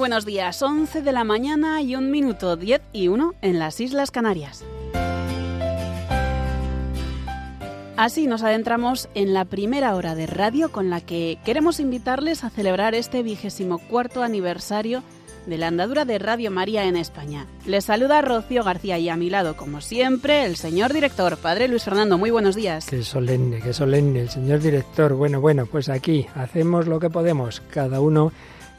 Buenos días, 11 de la mañana y un minuto, 10 y 1 en las Islas Canarias. Así nos adentramos en la primera hora de radio con la que queremos invitarles a celebrar este vigésimo cuarto aniversario de la andadura de Radio María en España. Les saluda Rocío García y a mi lado, como siempre, el señor director, Padre Luis Fernando. Muy buenos días. Qué solemne, qué solemne, el señor director. Bueno, bueno, pues aquí hacemos lo que podemos, cada uno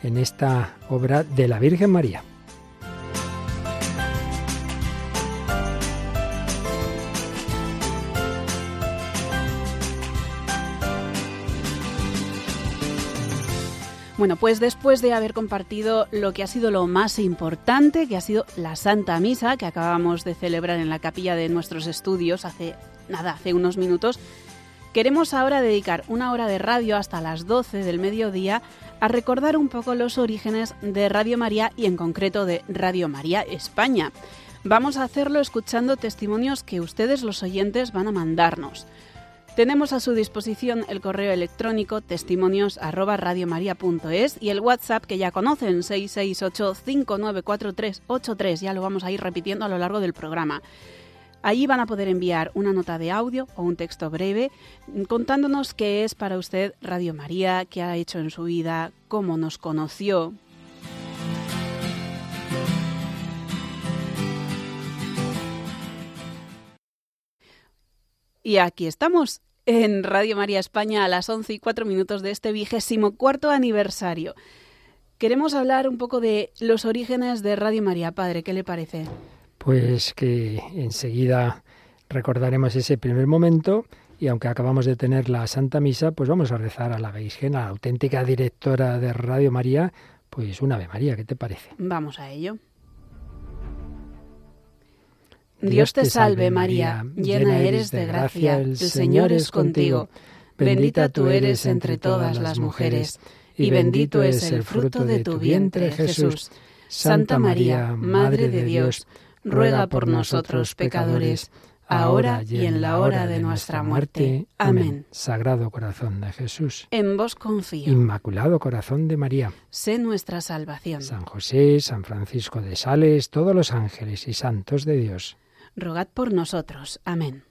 en esta obra de la Virgen María. Bueno, pues después de haber compartido lo que ha sido lo más importante, que ha sido la Santa Misa, que acabamos de celebrar en la capilla de nuestros estudios hace nada, hace unos minutos, queremos ahora dedicar una hora de radio hasta las 12 del mediodía a recordar un poco los orígenes de Radio María y en concreto de Radio María España. Vamos a hacerlo escuchando testimonios que ustedes los oyentes van a mandarnos. Tenemos a su disposición el correo electrónico testimonios y el WhatsApp que ya conocen 668-594383. Ya lo vamos a ir repitiendo a lo largo del programa. Allí van a poder enviar una nota de audio o un texto breve contándonos qué es para usted Radio María, qué ha hecho en su vida, cómo nos conoció. Y aquí estamos, en Radio María España a las 11 y 4 minutos de este vigésimo cuarto aniversario. Queremos hablar un poco de los orígenes de Radio María. Padre, ¿qué le parece? Pues que enseguida recordaremos ese primer momento y aunque acabamos de tener la Santa Misa, pues vamos a rezar a la Virgen, a la auténtica directora de Radio María, pues una Ave María, ¿qué te parece? Vamos a ello. Dios te salve María, llena eres de gracia, el Señor es contigo, bendita tú eres entre todas las mujeres, y bendito es el fruto de tu vientre Jesús. Santa María, Madre de Dios, ruega por nosotros pecadores, ahora y en la hora de nuestra muerte. Amén. Sagrado corazón de Jesús. En vos confío. Inmaculado corazón de María. Sé nuestra salvación. San José, San Francisco de Sales, todos los ángeles y santos de Dios. Rogad por nosotros. Amén.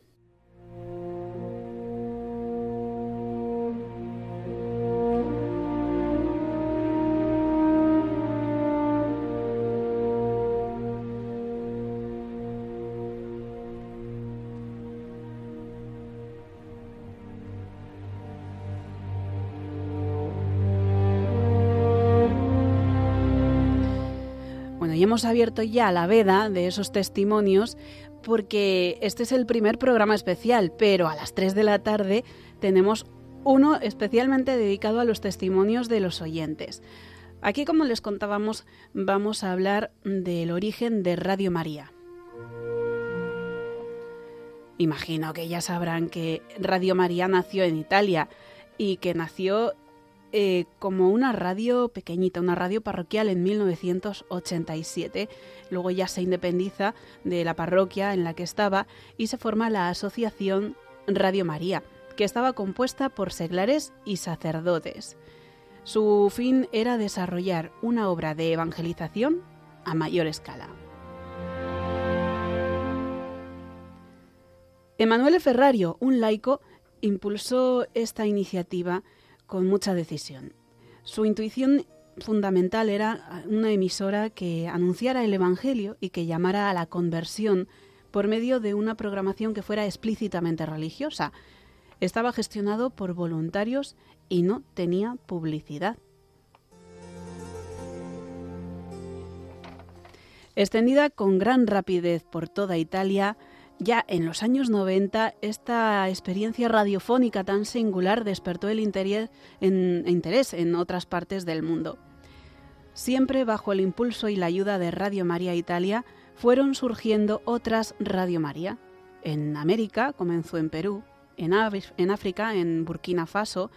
Hemos abierto ya la veda de esos testimonios porque este es el primer programa especial, pero a las 3 de la tarde tenemos uno especialmente dedicado a los testimonios de los oyentes. Aquí, como les contábamos, vamos a hablar del origen de Radio María. Imagino que ya sabrán que Radio María nació en Italia y que nació eh, como una radio pequeñita, una radio parroquial en 1987. Luego ya se independiza de la parroquia en la que estaba y se forma la Asociación Radio María, que estaba compuesta por seglares y sacerdotes. Su fin era desarrollar una obra de evangelización a mayor escala. Emanuele Ferrario, un laico, impulsó esta iniciativa con mucha decisión. Su intuición fundamental era una emisora que anunciara el Evangelio y que llamara a la conversión por medio de una programación que fuera explícitamente religiosa. Estaba gestionado por voluntarios y no tenía publicidad. Extendida con gran rapidez por toda Italia, ya en los años 90, esta experiencia radiofónica tan singular despertó el interés en, otras partes del mundo. Siempre bajo el impulso y la ayuda de Radio María Italia, fueron surgiendo otras Radio María. En América comenzó en Perú, en, en África, en Burkina Faso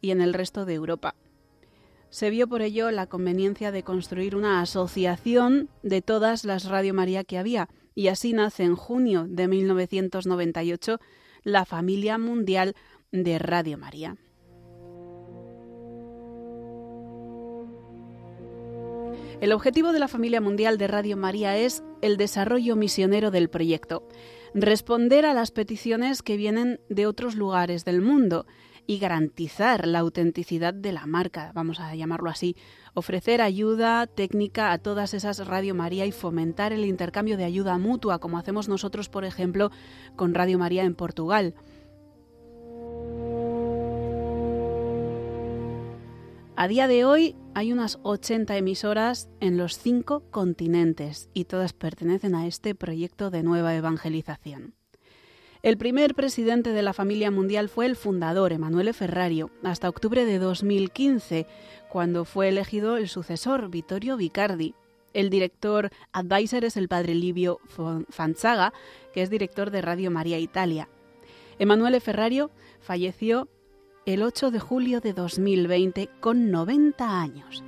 y en el resto de Europa. Se vio por ello la conveniencia de construir una asociación de todas las Radio María que había, y así nace en junio de 1998 la familia mundial de Radio María. El objetivo de la familia mundial de Radio María es el desarrollo misionero del proyecto, responder a las peticiones que vienen de otros lugares del mundo y garantizar la autenticidad de la marca, vamos a llamarlo así, ofrecer ayuda técnica a todas esas Radio María y fomentar el intercambio de ayuda mutua, como hacemos nosotros, por ejemplo, con Radio María en Portugal. A día de hoy hay unas 80 emisoras en los cinco continentes y todas pertenecen a este proyecto de nueva evangelización. El primer presidente de la familia mundial fue el fundador, Emanuele Ferrario, hasta octubre de 2015, cuando fue elegido el sucesor, Vittorio Vicardi. El director advisor es el padre Livio Fanzaga, que es director de Radio María Italia. Emanuele Ferrario falleció el 8 de julio de 2020 con 90 años.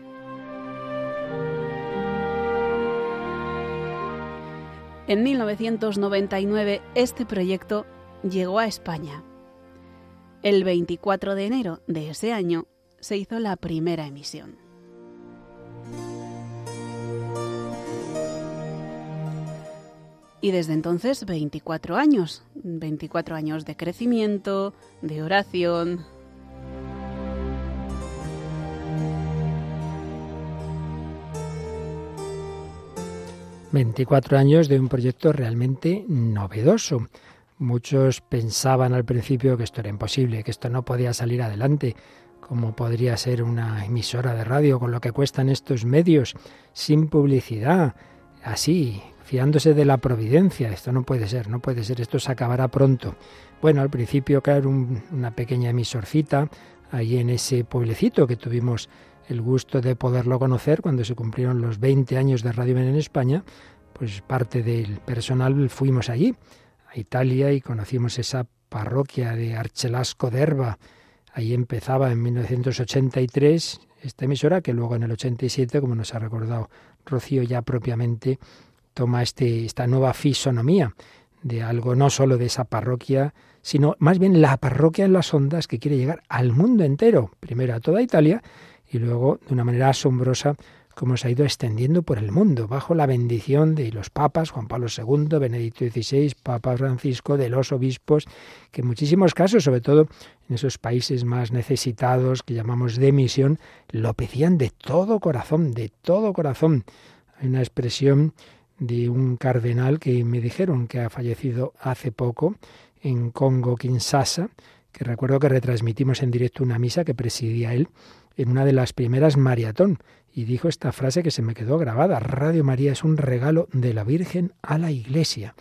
En 1999 este proyecto llegó a España. El 24 de enero de ese año se hizo la primera emisión. Y desde entonces 24 años, 24 años de crecimiento, de oración, 24 años de un proyecto realmente novedoso. Muchos pensaban al principio que esto era imposible, que esto no podía salir adelante, como podría ser una emisora de radio con lo que cuestan estos medios, sin publicidad, así, fiándose de la providencia. Esto no puede ser, no puede ser, esto se acabará pronto. Bueno, al principio, claro, una pequeña emisorcita, ahí en ese pueblecito que tuvimos el gusto de poderlo conocer cuando se cumplieron los 20 años de Radio Men en España, pues parte del personal fuimos allí, a Italia, y conocimos esa parroquia de Archelasco de Herba. Ahí empezaba en 1983 esta emisora, que luego en el 87, como nos ha recordado Rocío, ya propiamente toma este, esta nueva fisonomía de algo no solo de esa parroquia, sino más bien la parroquia en las ondas que quiere llegar al mundo entero, primero a toda Italia y luego de una manera asombrosa como se ha ido extendiendo por el mundo, bajo la bendición de los papas, Juan Pablo II, Benedicto XVI, Papa Francisco, de los obispos, que en muchísimos casos, sobre todo en esos países más necesitados que llamamos de misión, lo pedían de todo corazón, de todo corazón. Hay una expresión de un cardenal que me dijeron que ha fallecido hace poco en Congo, Kinshasa, que recuerdo que retransmitimos en directo una misa que presidía él en una de las primeras maratón y dijo esta frase que se me quedó grabada, Radio María es un regalo de la Virgen a la Iglesia.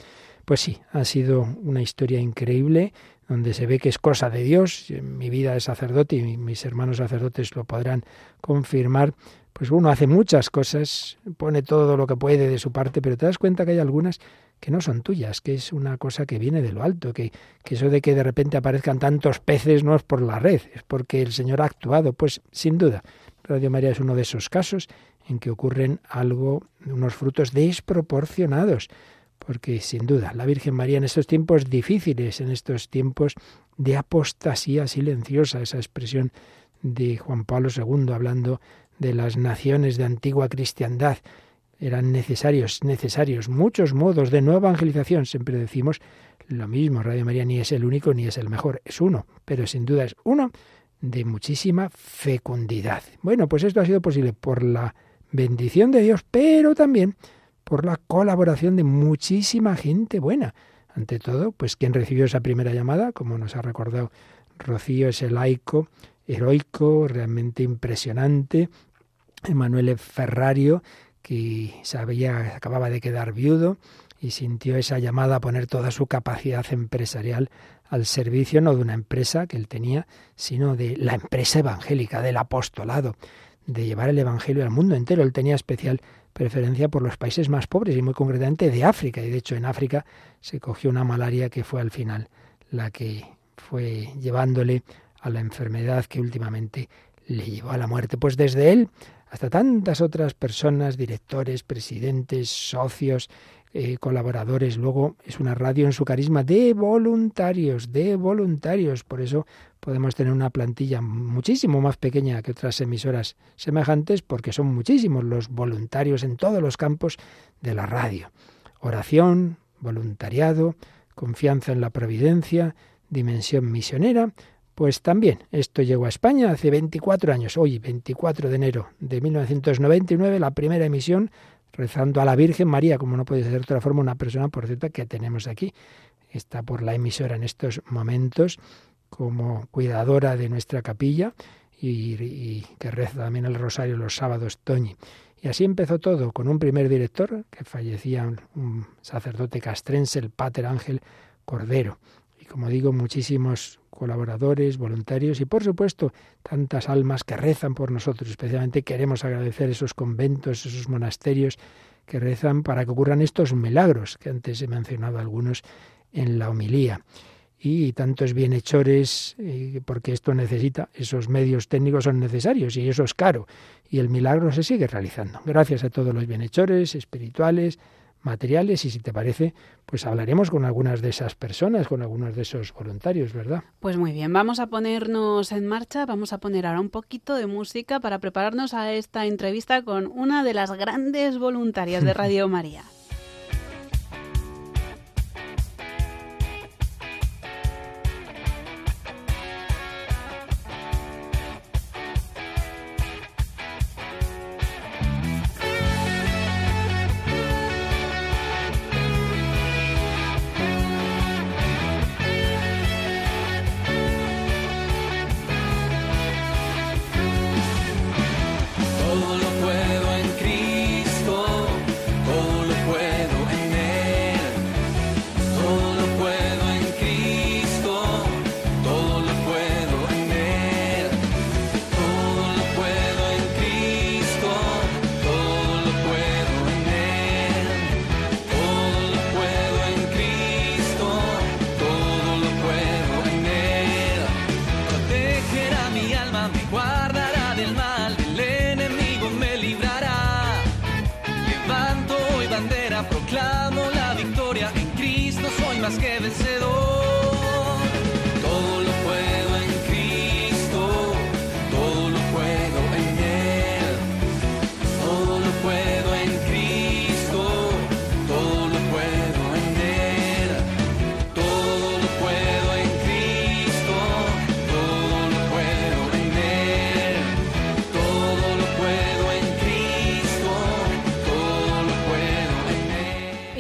Pues sí, ha sido una historia increíble donde se ve que es cosa de Dios. Mi vida de sacerdote y mis hermanos sacerdotes lo podrán confirmar. Pues uno hace muchas cosas, pone todo lo que puede de su parte, pero te das cuenta que hay algunas que no son tuyas, que es una cosa que viene de lo alto, que, que eso de que de repente aparezcan tantos peces no es por la red, es porque el Señor ha actuado. Pues sin duda, Radio María es uno de esos casos en que ocurren algo, unos frutos desproporcionados, porque sin duda la Virgen María en estos tiempos difíciles, en estos tiempos de apostasía silenciosa, esa expresión de Juan Pablo II hablando de las naciones de antigua cristiandad, eran necesarios, necesarios muchos modos de nueva evangelización. Siempre decimos lo mismo, Radio María ni es el único ni es el mejor, es uno, pero sin duda es uno de muchísima fecundidad. Bueno, pues esto ha sido posible por la bendición de Dios, pero también por la colaboración de muchísima gente buena. Ante todo, pues quien recibió esa primera llamada, como nos ha recordado Rocío, ese laico heroico, realmente impresionante, Emanuele Ferrario, que sabía, acababa de quedar viudo y sintió esa llamada a poner toda su capacidad empresarial al servicio no de una empresa que él tenía, sino de la empresa evangélica, del apostolado, de llevar el Evangelio al mundo entero. Él tenía especial preferencia por los países más pobres y muy concretamente de África. Y de hecho en África se cogió una malaria que fue al final la que fue llevándole a la enfermedad que últimamente le llevó a la muerte. Pues desde él hasta tantas otras personas, directores, presidentes, socios, eh, colaboradores. Luego es una radio en su carisma de voluntarios, de voluntarios. Por eso podemos tener una plantilla muchísimo más pequeña que otras emisoras semejantes, porque son muchísimos los voluntarios en todos los campos de la radio. Oración, voluntariado, confianza en la providencia, dimensión misionera, pues también esto llegó a España hace 24 años, hoy 24 de enero de 1999, la primera emisión rezando a la Virgen María, como no puede ser de otra forma, una persona, por cierto, que tenemos aquí, está por la emisora en estos momentos como cuidadora de nuestra capilla y, que reza también el rosario los sábados, Toñi. Y así empezó todo, con un primer director, que fallecía un sacerdote castrense, el Pater Ángel Cordero. Y como digo, muchísimos colaboradores, voluntarios y por supuesto tantas almas que rezan por nosotros. Especialmente queremos agradecer esos conventos, esos monasterios que rezan para que ocurran estos milagros, que antes he mencionado algunos en la homilía. Y tantos bienhechores, eh, porque esto necesita, esos medios técnicos son necesarios y eso es caro. Y el milagro se sigue realizando. Gracias a todos los bienhechores espirituales, materiales y si te parece, pues hablaremos con algunas de esas personas, con algunos de esos voluntarios, ¿verdad? Pues muy bien, vamos a ponernos en marcha, vamos a poner ahora un poquito de música para prepararnos a esta entrevista con una de las grandes voluntarias de Radio María.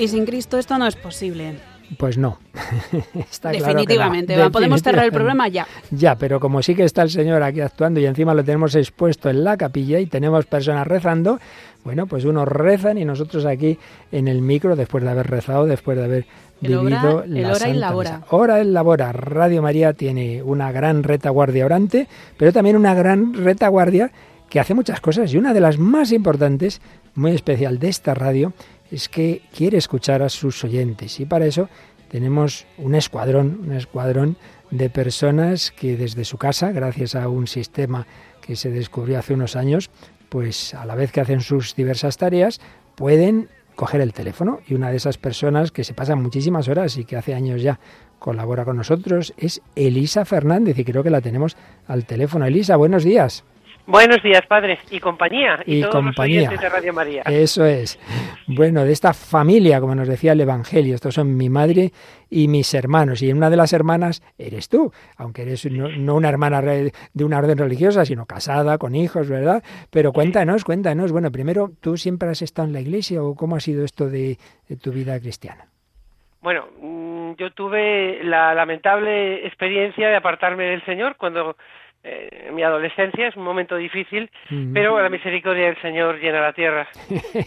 Y sin Cristo esto no es posible. Pues no. está Definitivamente. Claro Podemos cerrar el programa ya. Ya, pero como sí que está el Señor aquí actuando y encima lo tenemos expuesto en la capilla y tenemos personas rezando, bueno, pues unos rezan y nosotros aquí en el micro, después de haber rezado, después de haber vivido la el hora y la hora. Hora en la hora. Radio María tiene una gran retaguardia orante, pero también una gran retaguardia que hace muchas cosas y una de las más importantes, muy especial de esta radio, es que quiere escuchar a sus oyentes y para eso tenemos un escuadrón, un escuadrón de personas que desde su casa, gracias a un sistema que se descubrió hace unos años, pues a la vez que hacen sus diversas tareas, pueden coger el teléfono y una de esas personas que se pasan muchísimas horas y que hace años ya colabora con nosotros es Elisa Fernández y creo que la tenemos al teléfono. Elisa, buenos días. Buenos días, padres, y compañía, y, todos compañía. Los de Radio María. Eso es. Bueno, de esta familia, como nos decía el Evangelio, estos son mi madre y mis hermanos, y una de las hermanas eres tú, aunque eres no, una hermana de una orden religiosa, sino casada, con hijos, ¿verdad? Pero cuéntanos, cuéntanos, bueno, primero, ¿tú siempre has estado en la iglesia o cómo ha sido esto de, de tu vida cristiana? Bueno, mm, yo tuve la lamentable experiencia de apartarme del Señor cuando eh, mi adolescencia es un momento difícil, pero la misericordia del Señor llena la tierra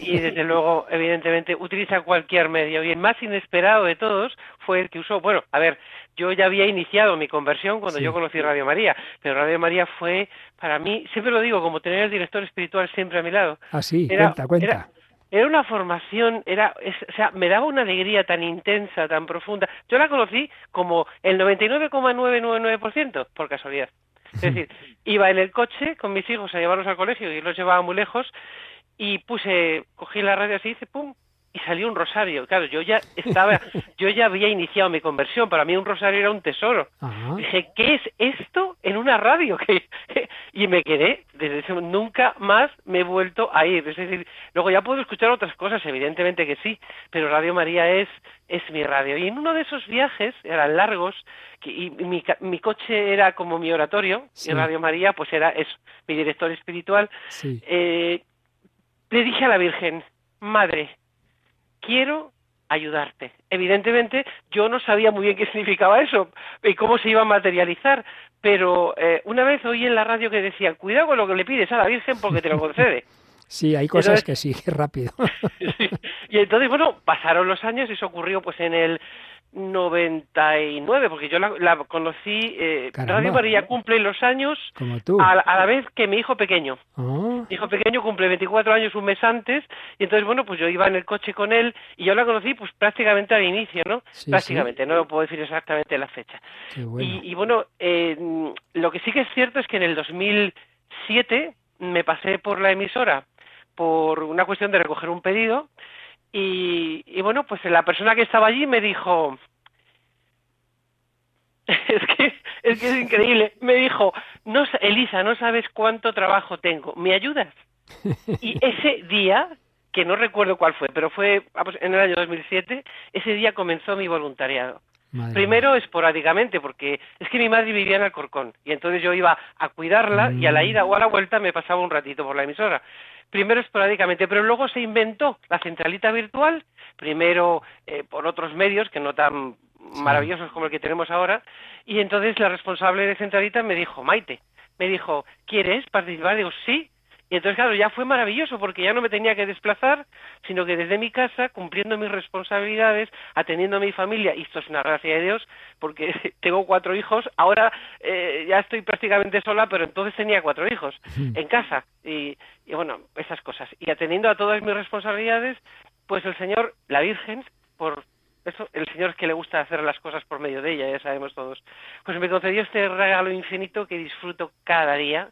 y desde luego, evidentemente, utiliza cualquier medio. Y el más inesperado de todos fue el que usó, bueno, a ver, yo ya había iniciado mi conversión cuando yo conocí Radio María, pero Radio María fue para mí, siempre lo digo, como tener el director espiritual siempre a mi lado. Ah, sí, cuenta, cuenta. Era, una formación, era, o sea, me daba una alegría tan intensa, tan profunda. Yo la conocí como el 99,999% por casualidad. Es decir, iba en el coche con mis hijos a llevarlos al colegio y los llevaba muy lejos y puse, cogí la radio así, hice pum, y salió un rosario. Claro, yo ya estaba, yo ya había iniciado mi conversión, para mí un rosario era un tesoro. Dije, ¿qué es esto en una radio? y me quedé, desde ese nunca más me he vuelto a ir. Es decir, luego ya puedo escuchar otras cosas, evidentemente que sí, pero Radio María es, es mi radio. Y en uno de esos viajes, eran largos, y mi, mi coche era como mi oratorio, y Radio María pues era eso, mi director espiritual, eh, le dije a la Virgen, Madre, quiero ayudarte. Evidentemente, yo no sabía muy bien qué significaba eso y cómo se iba a materializar, pero eh, una vez oí en la radio que decían, cuidado con lo que le pides a la Virgen porque te lo concede. Sí, hay cosas que sí, rápido. Y entonces, bueno, pasaron los años, y eso ocurrió pues en el 99, porque yo la, conocí, eh, Radio María cumple los años A, la vez que mi hijo pequeño. Oh. Mi hijo pequeño cumple 24 años un mes antes, y entonces, bueno, pues yo iba en el coche con él, y yo la conocí pues prácticamente al inicio, ¿no? prácticamente, no puedo decir exactamente la fecha. Y, bueno, eh, lo que sí que es cierto es que en el 2007 me pasé por la emisora por una cuestión de recoger un pedido, y, bueno, pues la persona que estaba allí me dijo, es que es que es increíble. Me dijo, no, Elisa, no sabes cuánto trabajo tengo. ¿Me ayudas? Y ese día, que no recuerdo cuál fue, pero fue en el año 2007, ese día comenzó mi voluntariado. Primero esporádicamente, porque es que mi madre vivía en Alcorcón y entonces yo iba a cuidarla y a la ida o a la vuelta me pasaba un ratito por la emisora primero esporádicamente, pero luego se inventó la centralita virtual, primero eh, por otros medios que no tan maravillosos como el que tenemos ahora, y entonces la responsable de centralita me dijo, Maite, me dijo, ¿quieres participar? Digo, sí, y entonces, claro, ya fue maravilloso porque ya no me tenía que desplazar, sino que desde mi casa, cumpliendo mis responsabilidades, atendiendo a mi familia, y esto es una gracia de Dios, porque tengo cuatro hijos, ahora eh, ya estoy prácticamente sola, pero entonces tenía cuatro hijos en casa, y, y bueno, esas cosas. Y atendiendo a todas mis responsabilidades, pues el Señor, la Virgen, por eso, el Señor es que le gusta hacer las cosas por medio de ella, ya sabemos todos, pues me concedió este regalo infinito que disfruto cada día,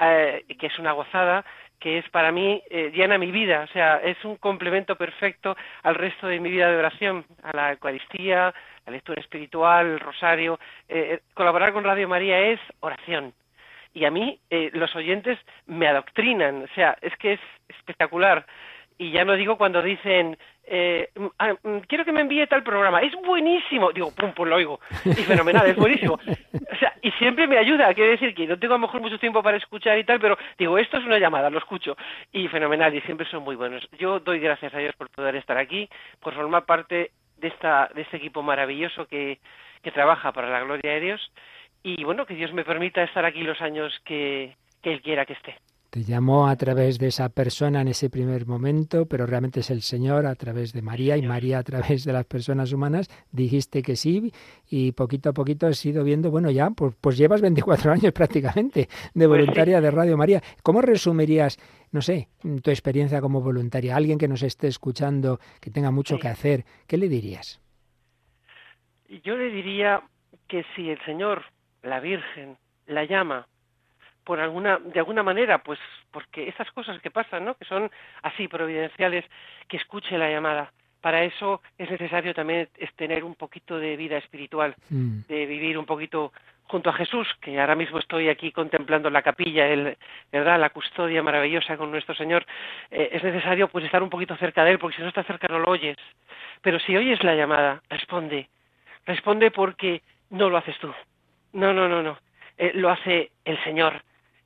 eh, que es una gozada, que es para mí, eh, llena mi vida, o sea, es un complemento perfecto al resto de mi vida de oración, a la Eucaristía, la lectura espiritual, el rosario. Eh, colaborar con Radio María es oración. Y a mí los oyentes me adoctrinan, o sea, es que es espectacular y ya no digo cuando dicen eh, mm, ah, mm, quiero que me envíe tal programa, es buenísimo, digo, pum, pues lo oigo, y fenomenal, es buenísimo. O sea, y siempre me ayuda, quiere decir que no tengo a lo mejor mucho tiempo para escuchar y tal, pero digo, esto es una llamada, lo escucho, y fenomenal, y siempre son muy buenos. Yo doy gracias a Dios por poder estar aquí, por formar parte de, esta, de este equipo maravilloso que, que trabaja para la gloria de Dios, y bueno, que Dios me permita estar aquí los años que, que Él quiera que esté. Te llamó a través de esa persona en ese primer momento, pero realmente es el Señor a través de María y María a través de las personas humanas. Dijiste que sí y poquito a poquito has ido viendo, bueno, ya, pues, pues llevas 24 años prácticamente de pues voluntaria de Radio María. ¿Cómo resumirías, no sé, tu experiencia como voluntaria? alguien que nos esté escuchando, que tenga mucho que hacer, ¿qué le dirías? Yo le diría que si el Señor, la Virgen, la llama por alguna de alguna manera pues porque esas cosas que pasan no que son así providenciales que escuche la llamada. Para eso es necesario también es tener un poquito de vida espiritual mm. de vivir un poquito junto a Jesús que ahora mismo estoy aquí contemplando la capilla el verdad la custodia maravillosa con nuestro Señor. Eh, es necesario pues estar un poquito cerca de él porque si no estás cerca no lo oyes. Pero si oyes la llamada responde. Responde porque no lo haces tú. No no no no. Eh, lo hace el Señor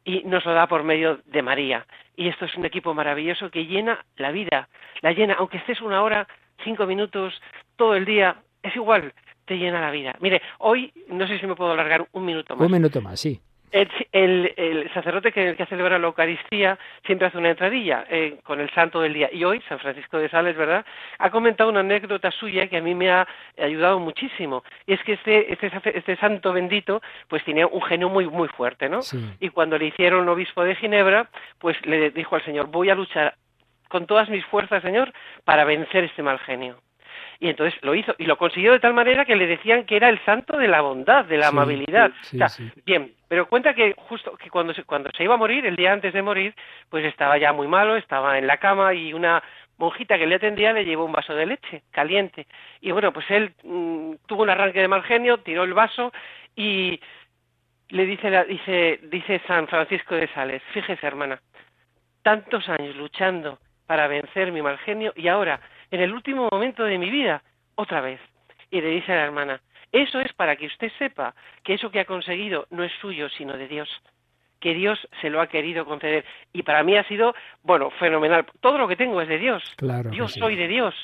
y nos lo da por medio de María. Y esto es un equipo maravilloso que llena la vida, la llena, aunque estés una hora, cinco minutos, todo el día, es igual, te llena la vida. Mire, hoy no sé si me puedo alargar un minuto más. Un minuto más, sí. El, sacerdote que, que celebra la Eucaristía siempre hace una entradilla eh, con el santo del día. Y hoy, San Francisco de Sales, ¿verdad?, ha comentado una anécdota suya que a mí me ha ayudado muchísimo. Y es que este, este, este santo bendito, pues tenía un genio muy, muy fuerte, ¿no? Y cuando le hicieron obispo de Ginebra, pues le dijo al Señor, voy a luchar con todas mis fuerzas, Señor, para vencer este mal genio y entonces lo hizo y lo consiguió de tal manera que le decían que era el santo de la bondad, de la amabilidad. bien, pero cuenta que justo que cuando se, cuando se iba a morir, el día antes de morir, pues estaba ya muy malo, estaba en la cama y una monjita que le atendía le llevó un vaso de leche caliente. Y bueno, pues él mm, tuvo un arranque de mal genio, tiró el vaso y le dice, dice, dice San Francisco de Sales, fíjese hermana, tantos años luchando para vencer mi mal genio y ahora, en el último momento de mi vida, otra vez. Y le dice a la hermana, eso es para que usted sepa que eso que ha conseguido no es suyo, sino de Dios que Dios se lo ha querido conceder. Y para mí ha sido, bueno, fenomenal. Todo lo que tengo es de Dios. Claro Yo soy de Dios.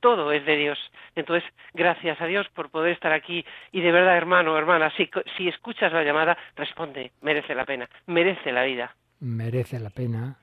Todo es de Dios. Entonces, gracias a Dios por poder estar aquí. Y de verdad, hermano, hermana, si, si escuchas la llamada, responde. Merece la pena. Merece la vida. Merece la pena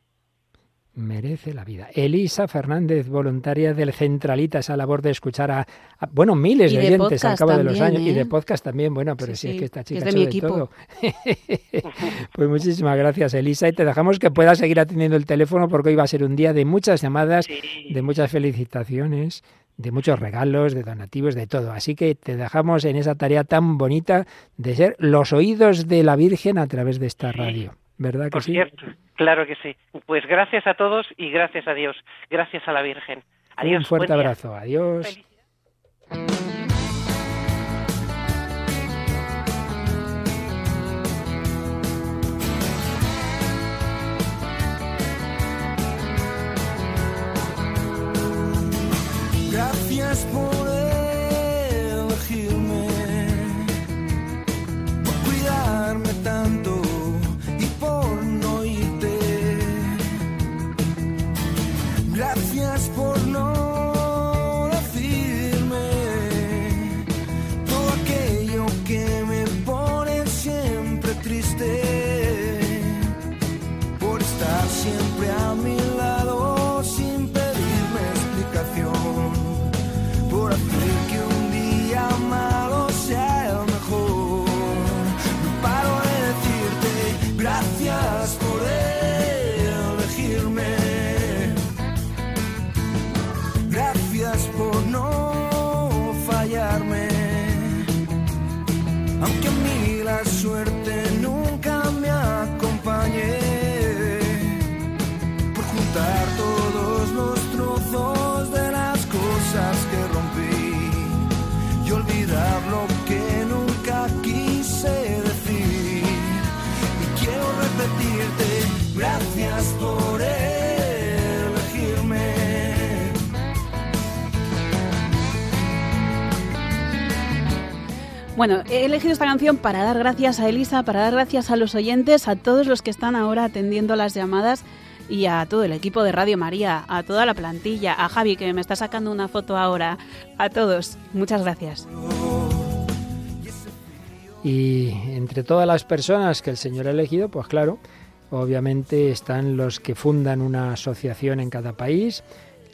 merece la vida. Elisa Fernández, voluntaria del Centralita, esa labor de escuchar a, bueno, miles de, oyentes al cabo de los años y de ¿eh? podcast también, bueno, pero si es que esta chica es de, mi todo. pues muchísimas gracias, Elisa, y te dejamos que puedas seguir atendiendo el teléfono porque hoy va a ser un día de muchas llamadas, de muchas felicitaciones de muchos regalos, de donativos, de todo. Así que te dejamos en esa tarea tan bonita de ser los oídos de la Virgen a través de esta radio. ¿Verdad que Por sí? Cierto. Claro que sí. Pues gracias a todos y gracias a Dios. Gracias a la Virgen. Adiós. Un fuerte abrazo. Adiós. Gracias por Bueno, he elegido esta canción para dar gracias a Elisa, para dar gracias a los oyentes, a todos los que están ahora atendiendo las llamadas y a todo el equipo de Radio María, a toda la plantilla, a Javi que me está sacando una foto ahora, a todos. Muchas gracias. Y entre todas las personas que el Señor ha elegido, pues claro, obviamente están los que fundan una asociación en cada país,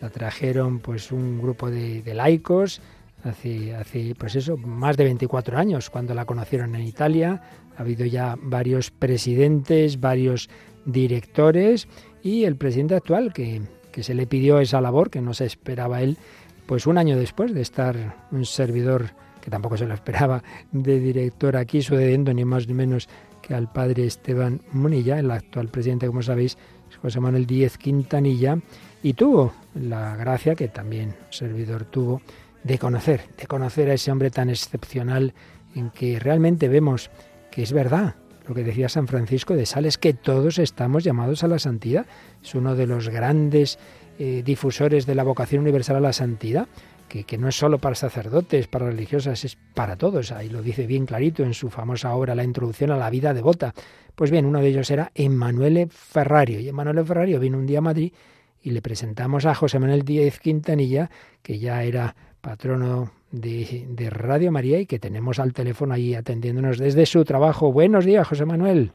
la trajeron pues un grupo de, de laicos, hace, hace, pues eso, más de 24 años, cuando la conocieron en Italia. Ha habido ya varios presidentes, varios directores y el presidente actual que, que se le pidió esa labor, que no se esperaba él, pues un año después de estar un servidor que tampoco se lo esperaba, de director aquí, sucediendo ni más ni menos que al padre Esteban Munilla, el actual presidente, como sabéis, José Manuel Díez Quintanilla, y tuvo la gracia que también servidor tuvo de conocer, de conocer a ese hombre tan excepcional en que realmente vemos que es verdad lo que decía San Francisco de Sales, que todos estamos llamados a la santidad. Es uno de los grandes eh, difusores de la vocación universal a la santidad, que, que, no es solo para sacerdotes, para religiosas, es para todos. Ahí lo dice bien clarito en su famosa obra La Introducción a la Vida Devota. Pues bien, uno de ellos era Emanuele Ferrario. Y Emanuele Ferrario vino un día a Madrid y le presentamos a José Manuel Díez Quintanilla, que ya era patrono de, Radio María y que tenemos al teléfono ahí atendiéndonos desde su trabajo. Buenos días, José Manuel.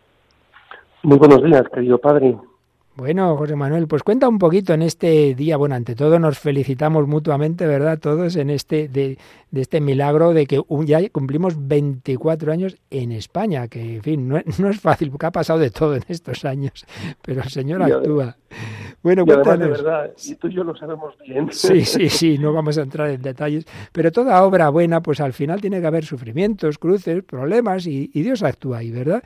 Muy buenos días, querido padre. Bueno, José Manuel, pues cuenta un poquito en este día. Bueno, ante todo nos felicitamos mutuamente, ¿verdad? Todos en este de, de este milagro de que ya cumplimos 24 años en España, que en fin, no, es fácil, porque ha pasado de todo en estos años, pero el Señor actúa. Bueno, y además de verdad, y tú y yo lo sabemos bien. Sí, sí, sí, no vamos a entrar en detalles, pero toda obra buena, pues al final tiene que haber sufrimientos, cruces, problemas, y, y Dios actúa ahí, ¿verdad?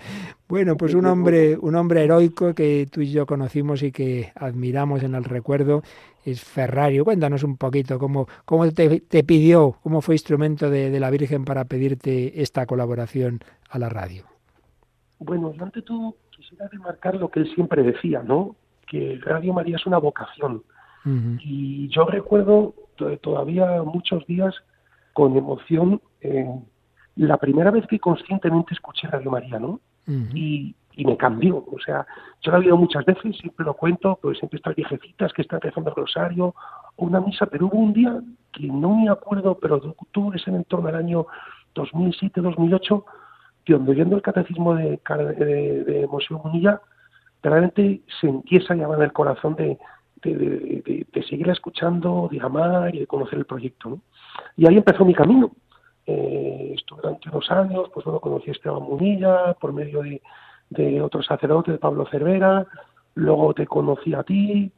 Bueno, pues un hombre, un hombre heroico que tú y yo conocimos y que admiramos en el recuerdo, es Ferrario. Cuéntanos un poquito cómo, cómo te, te pidió, cómo fue instrumento de, de, la Virgen para pedirte esta colaboración a la radio. Bueno, yo ante todo quisiera remarcar lo que él siempre decía, ¿no? Que Radio María es una vocación. Y yo recuerdo todavía muchos días con emoción eh, la primera vez que conscientemente escuché Radio María, ¿no? y, y, me cambió. O sea, yo lo he oído muchas veces, siempre lo cuento, pues siempre estas viejecitas que están rezando el rosario o una misa, pero hubo un día que no me acuerdo, pero tú es en el entorno del año 2007-2008, que oyendo el catecismo de, de, de Munilla, realmente sentí esa llamada en el corazón de, de, de, seguir escuchando, de amar y de conocer el proyecto. ¿no? Y ahí empezó mi camino. Eh, estuve durante unos años, pues bueno, conocí a Esteban Munilla por medio de, de otro sacerdote, de Pablo Cervera, luego te conocí a ti,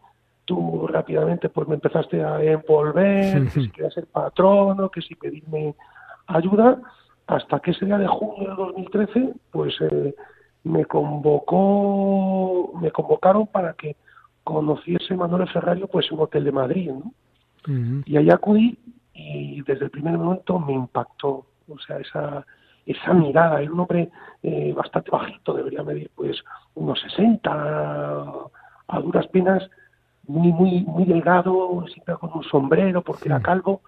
tú rápidamente pues me empezaste a envolver, que si quería ser patrono, que si pedirme ayuda, hasta que ese día de junio de 2013, pues eh, me convocó, me convocaron para que conociese Manuel Ferrario pues un hotel de Madrid, ¿no? Y allá acudí y desde el primer momento me impactó, o sea, esa esa mirada, era un hombre eh, bastante bajito, debería medir pues unos 60 a duras penas, muy muy muy delgado, siempre con un sombrero porque era calvo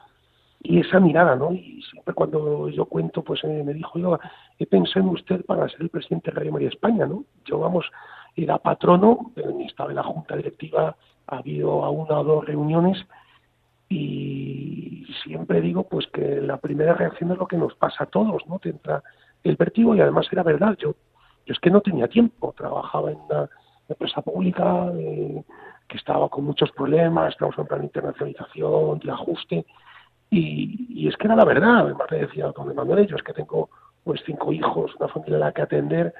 y esa mirada, ¿no? Y siempre cuando yo cuento, pues eh, me dijo yo, he pensado en usted para ser el presidente de Radio María España, ¿no? Yo, vamos, era patrono, ni estaba en la junta directiva, ha habido a una o dos reuniones y siempre digo pues que la primera reacción es lo que nos pasa a todos, ¿no? Te entra el vertigo y además era verdad, yo, yo es que no tenía tiempo, trabajaba en una empresa pública eh, que estaba con muchos problemas, estábamos en plan de internacionalización, de ajuste, y, y, es que era la verdad, además le decía a don Manuel, yo es que tengo pues cinco hijos, una familia a la que atender,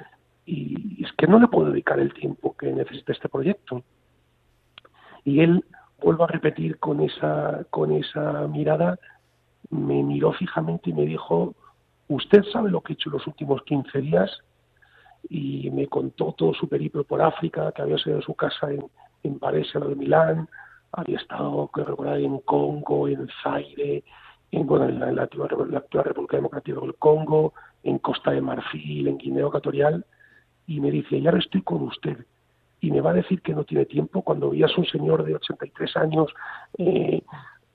y es que no le puedo dedicar el tiempo que necesita este proyecto. Y él, vuelvo a repetir con esa, con esa mirada, me miró fijamente y me dijo, usted sabe lo que he hecho los últimos 15 días y me contó todo su periplo por África, que había sido en su casa en, en Varese, de Milán, había estado, creo recordar, en Congo, en Zaire, en, bueno, en la, en actual, República Democrática del Congo, en Costa de Marfil, en Guinea Ecuatorial, y me dice, ya estoy con usted. Y me va a decir que no tiene tiempo cuando veías un señor de 83 años eh,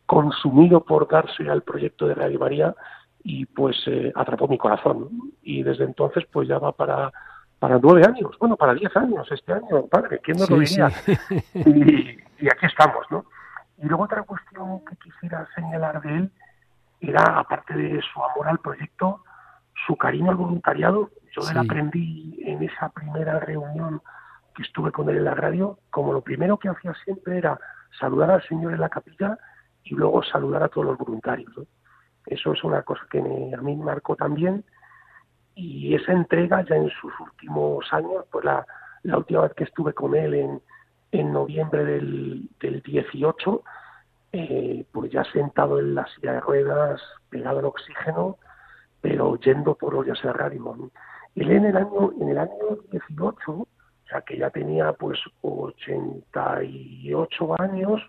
consumido por darse al proyecto de Radio María y pues eh, atrapó mi corazón. Y desde entonces pues ya va para, para nueve años, bueno, para diez años este año, padre, ¿quién nos sí, lo diría? Sí. Y, y, aquí estamos, ¿no? Y luego otra cuestión que quisiera señalar de él era, aparte de su amor al proyecto, su cariño al voluntariado yo sí. aprendí en esa primera reunión que estuve con él en la radio, como lo primero que hacía siempre era saludar al Señor en la capilla y luego saludar a todos los voluntarios. ¿no? Eso es una cosa que me, a mí me marcó también y esa entrega ya en sus últimos años, pues la, la última vez que estuve con él en, en noviembre del, del 18, eh, pues ya sentado en la silla de ruedas, pegado al oxígeno, pero yendo por los días de radio. Él en el año, en el año 18, o sea que ya tenía pues 88 años,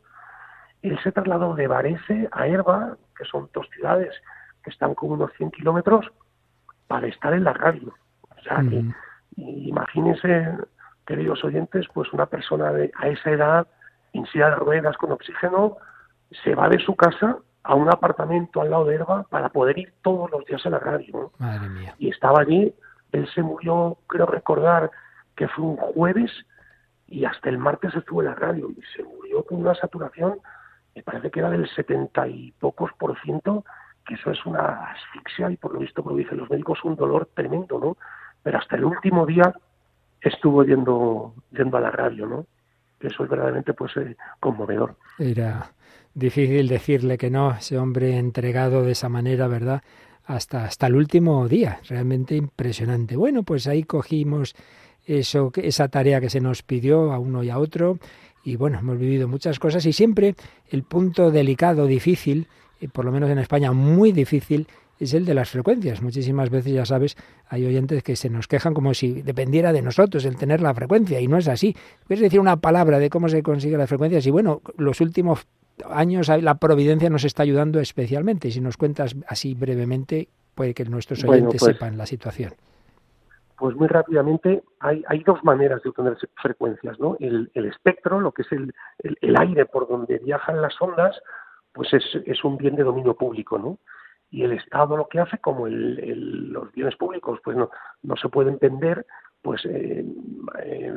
él se trasladó de Varese a Erba, que son dos ciudades que están como unos 100 kilómetros, para estar en la radio. O sea que, imagínense, queridos oyentes, pues una persona de, a esa edad, en silla de ruedas, con oxígeno, se va de su casa a un apartamento al lado de Erba para poder ir todos los días a la radio. ¿no? Madre mía. Y estaba allí él se murió, creo recordar que fue un jueves y hasta el martes estuvo en la radio y se murió con una saturación, me parece que era del setenta y pocos por ciento, que eso es una asfixia y por lo visto, como dicen los médicos, un dolor tremendo, ¿no? Pero hasta el último día estuvo yendo, yendo a la radio, ¿no? Eso es verdaderamente pues eh, conmovedor. Era difícil decirle que no, ese hombre entregado de esa manera, ¿verdad? hasta, hasta el último día. Realmente impresionante. Bueno, pues ahí cogimos eso, esa tarea que se nos pidió a uno y a otro. Y bueno, hemos vivido muchas cosas y siempre el punto delicado, difícil, y por lo menos en España muy difícil, es el de las frecuencias. Muchísimas veces, ya sabes, hay oyentes que se nos quejan como si dependiera de nosotros el tener la frecuencia, y no es así. ¿Puedes decir una palabra de cómo se consigue la frecuencia? Y bueno, los últimos años la providencia nos está ayudando especialmente. Si nos cuentas así brevemente, puede que nuestros oyentes pues sepan la situación. Pues muy rápidamente hay, dos maneras de obtener frecuencias, ¿no? El, espectro, lo que es el, el, aire por donde viajan las ondas, pues es, es, un bien de dominio público, ¿no? Y el Estado lo que hace, como los bienes públicos, pues no, no se pueden vender, pues eh, eh,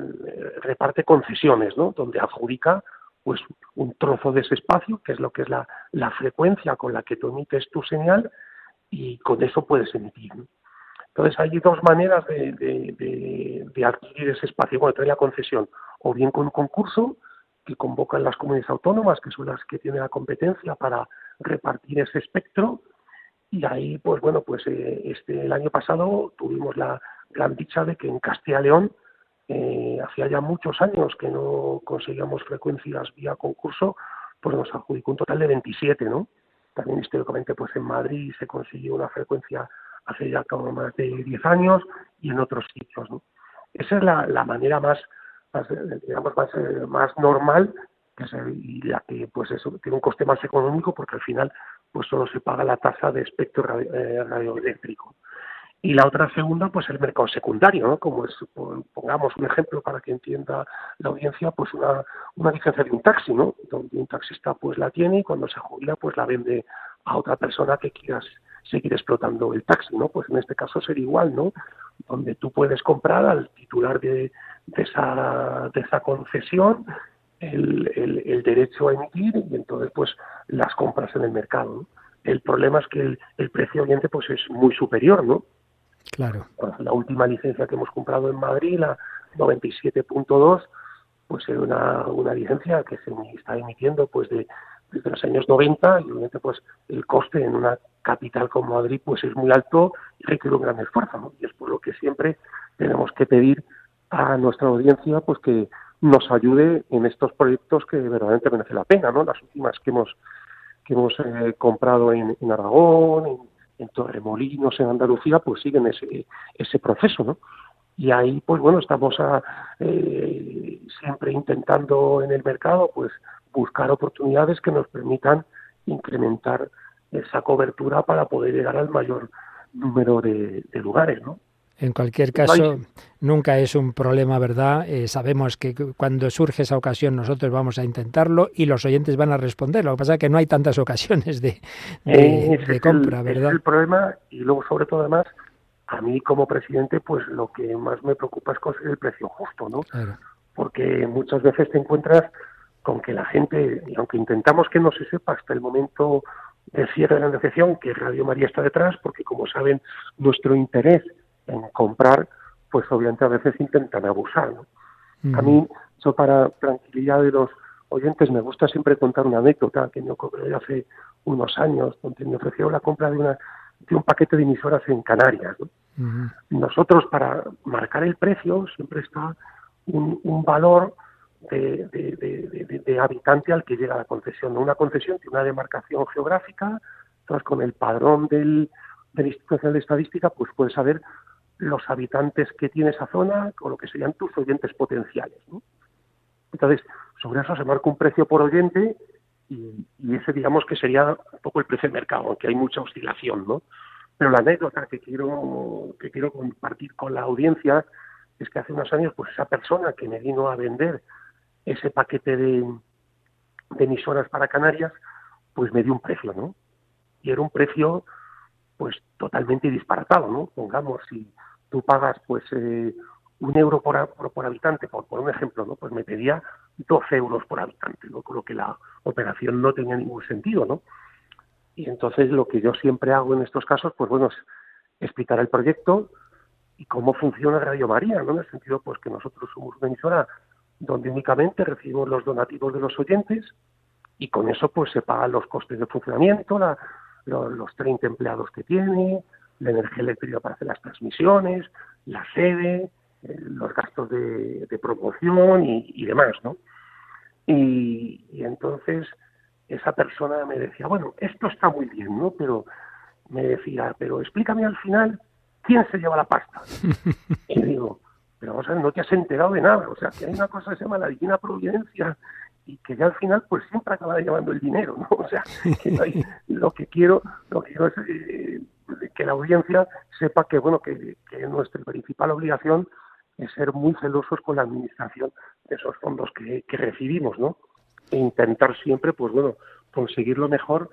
reparte concesiones, ¿no? Donde adjudica pues un trozo de ese espacio, que es lo que es la, la frecuencia con la que tú emites tu señal, y con eso puedes emitir. Entonces hay dos maneras de, adquirir ese espacio, bueno, trae la concesión, o bien con un concurso que convocan las comunidades autónomas, que son las que tienen la competencia para repartir ese espectro, y ahí, pues bueno, pues eh, este el año pasado tuvimos la gran dicha de que en Castilla y León, eh, hacía ya muchos años que no conseguíamos frecuencias vía concurso, pues nos adjudicó un total de 27, ¿no? También históricamente, pues en Madrid se consiguió una frecuencia hace ya como más de 10 años y en otros sitios. Esa es la, la manera más, digamos, más, eh, más normal que se, y la que pues eso tiene un coste más económico porque al final pues solo se paga la tasa de espectro eh, radioeléctrico. Y la otra segunda, pues el mercado secundario. Como es, pongamos un ejemplo para que entienda la audiencia, pues una, una licencia de un taxi, ¿no? Donde un taxista pues la tiene y cuando se jubila pues la vende a otra persona que quieras seguir explotando el taxi, ¿no? Pues en este caso sería igual, ¿no? Donde tú puedes comprar al titular de, esa, de esa concesión el, el, derecho a emitir y entonces pues las compras en el mercado. El problema es que el, precio oyente pues es muy superior, ¿no? Claro. La última licencia que hemos comprado en Madrid, la 97.2, pues es una, una licencia que se está emitiendo pues de desde los años 90 y obviamente pues el coste en una capital como Madrid pues es muy alto y requiere un gran esfuerzo y es por lo que siempre tenemos que pedir a nuestra audiencia pues que nos ayude en estos proyectos que verdaderamente merece la pena no las últimas que hemos que hemos eh, comprado en, Aragón en, Torremolinos en Andalucía pues siguen ese ese proceso no y ahí pues bueno estamos a, eh, siempre intentando en el mercado pues buscar oportunidades que nos permitan incrementar esa cobertura para poder llegar al mayor número de, lugares, ¿no? En cualquier caso, nunca es un problema, ¿verdad? Eh, sabemos que cuando surge esa ocasión nosotros vamos a intentarlo y los oyentes van a responder. Lo que pasa es que no hay tantas ocasiones de, de, compra, ¿verdad? Es el problema y luego, sobre todo, además, a mí como presidente, pues lo que más me preocupa es conseguir el precio justo, ¿no? Porque muchas veces te encuentras con que la gente, y aunque intentamos que no se sepa hasta el momento del cierre de la negociación, que Radio María está detrás, porque como saben, nuestro interés en comprar, pues obviamente a veces intentan abusar. A mí, eso para tranquilidad de los oyentes, me gusta siempre contar una anécdota que me ocurrió hace unos años, donde me ofreció la compra de, una, de un paquete de emisoras en Canarias. Nosotros, para marcar el precio, siempre está un, un valor de, habitante al que llega la concesión. Una concesión tiene una demarcación geográfica, entonces con el padrón del, del Instituto de Estadística, pues puedes saber los habitantes que tiene esa zona o lo que serían tus oyentes potenciales. Entonces, sobre eso se marca un precio por oyente y, ese digamos que sería un poco el precio de mercado, aunque hay mucha oscilación, ¿no? Pero la anécdota que quiero, que quiero compartir con la audiencia es que hace unos años, pues esa persona que me vino a vender ese paquete de, emisoras para Canarias, pues me dio un precio, ¿no? Y era un precio, pues totalmente disparatado, ¿no? Pongamos, si tú pagas, pues, eh, un euro por, por, habitante, por, por un ejemplo, ¿no? Pues me pedía 12 euros por habitante, ¿no? Con que la operación no tenía ningún sentido, ¿no? Y entonces lo que yo siempre hago en estos casos, pues bueno, es explicar el proyecto y cómo funciona Radio María, ¿no? En el sentido, pues que nosotros somos una emisora donde únicamente recibimos los donativos de los oyentes y con eso pues se pagan los costes de funcionamiento, los 30 empleados que tiene, la energía eléctrica para hacer las transmisiones, la sede, eh, los gastos de, promoción y, demás, ¿no? Y, entonces esa persona me decía, bueno, esto está muy bien, ¿no? Pero me decía, pero explícame al final quién se lleva la pasta. y digo, pero vamos a ver, no te has enterado de nada, o sea, que hay una cosa que se llama la divina providencia y que ya al final pues siempre acaba llevando el dinero, ¿no? O sea, que lo que quiero, lo que quiero es eh, que la audiencia sepa que bueno que, nuestra principal obligación es ser muy celosos con la administración de esos fondos que, recibimos, ¿no? E intentar siempre, pues bueno, conseguir lo mejor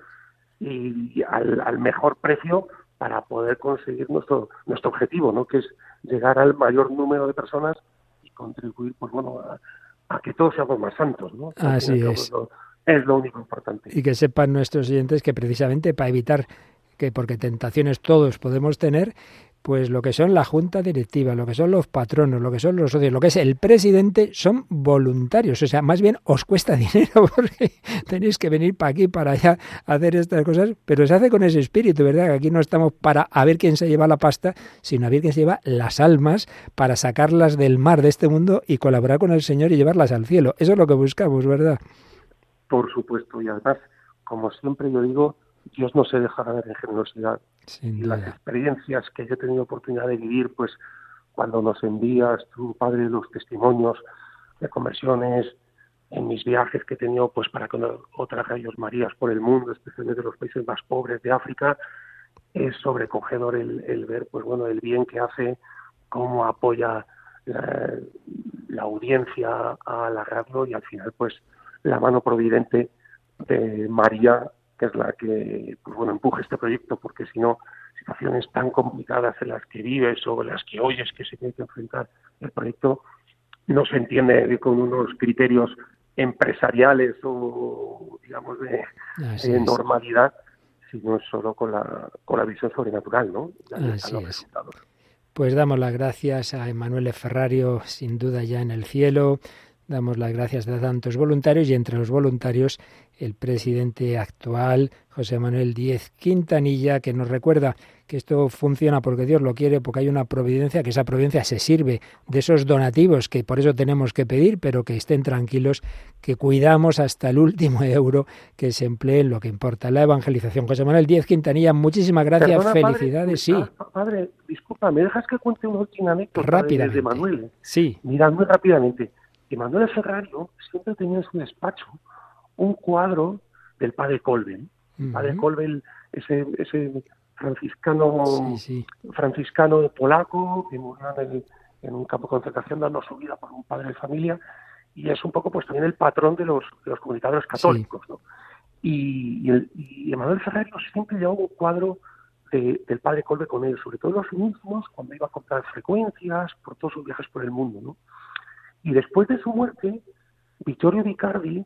y al, mejor precio para poder conseguir nuestro nuestro objetivo, ¿no? Que es llegar al mayor número de personas y contribuir, pues bueno, a, a que todos seamos más santos, ¿no? Así es. es lo único importante. Y que sepan nuestros oyentes que precisamente para evitar que, porque tentaciones todos podemos tener, pues lo que son la junta directiva, lo que son los patronos, lo que son los socios, lo que es el presidente, son voluntarios. O sea, más bien os cuesta dinero porque tenéis que venir para aquí, para allá, a hacer estas cosas, pero se hace con ese espíritu, ¿verdad? Que aquí no estamos para a ver quién se lleva la pasta, sino a ver quién se lleva las almas para sacarlas del mar de este mundo y colaborar con el Señor y llevarlas al cielo. Eso es lo que buscamos, ¿verdad? Por supuesto, y además, como siempre yo digo, Dios no se deja ver en generosidad. y las experiencias que yo he tenido oportunidad de vivir, pues cuando nos envías tu Padre los testimonios de conversiones, en mis viajes que he tenido pues para con otras rayos Marías por el mundo, especialmente los países más pobres de África, es sobrecogedor el, ver pues bueno el bien que hace, cómo apoya la, la audiencia a la radio y al final pues la mano providente de María que es la que pues bueno empuje este proyecto, porque si no, situaciones tan complicadas en las que vives o en las que oyes que se tiene que enfrentar el proyecto, no se entiende con unos criterios empresariales o digamos de, normalidad, sino solo con la, con la visión sobrenatural, ¿no? Así es. Pues damos las gracias a Emanuele Ferrario, sin duda ya en el cielo. Damos las gracias a tantos voluntarios y entre los voluntarios el presidente actual, José Manuel Díez Quintanilla, que nos recuerda que esto funciona porque Dios lo quiere, porque hay una providencia, que esa providencia se sirve de esos donativos que por eso tenemos que pedir, pero que estén tranquilos, que cuidamos hasta el último euro que se emplee en lo que importa, la evangelización. José Manuel Díez Quintanilla, muchísimas gracias, felicidades, sí. Padre, disculpa, ¿me dejas que cuente una última anécdota Rápidamente. de Manuel? Sí. Mira, muy rápidamente. Que Manuel Ferrario siempre tenía en su despacho un cuadro del padre Colben. Padre Colben, ese, ese franciscano, franciscano polaco que murió en, un campo de concentración dando su vida por un padre de familia y es un poco pues también el patrón de los, de los comunicadores católicos. ¿no? Y, y, Emanuel Ferrario siempre llevaba un cuadro del padre Colbe con él, sobre todo los mismos cuando iba a comprar frecuencias por todos sus viajes por el mundo. ¿no? Y después de su muerte, Vittorio Vicardi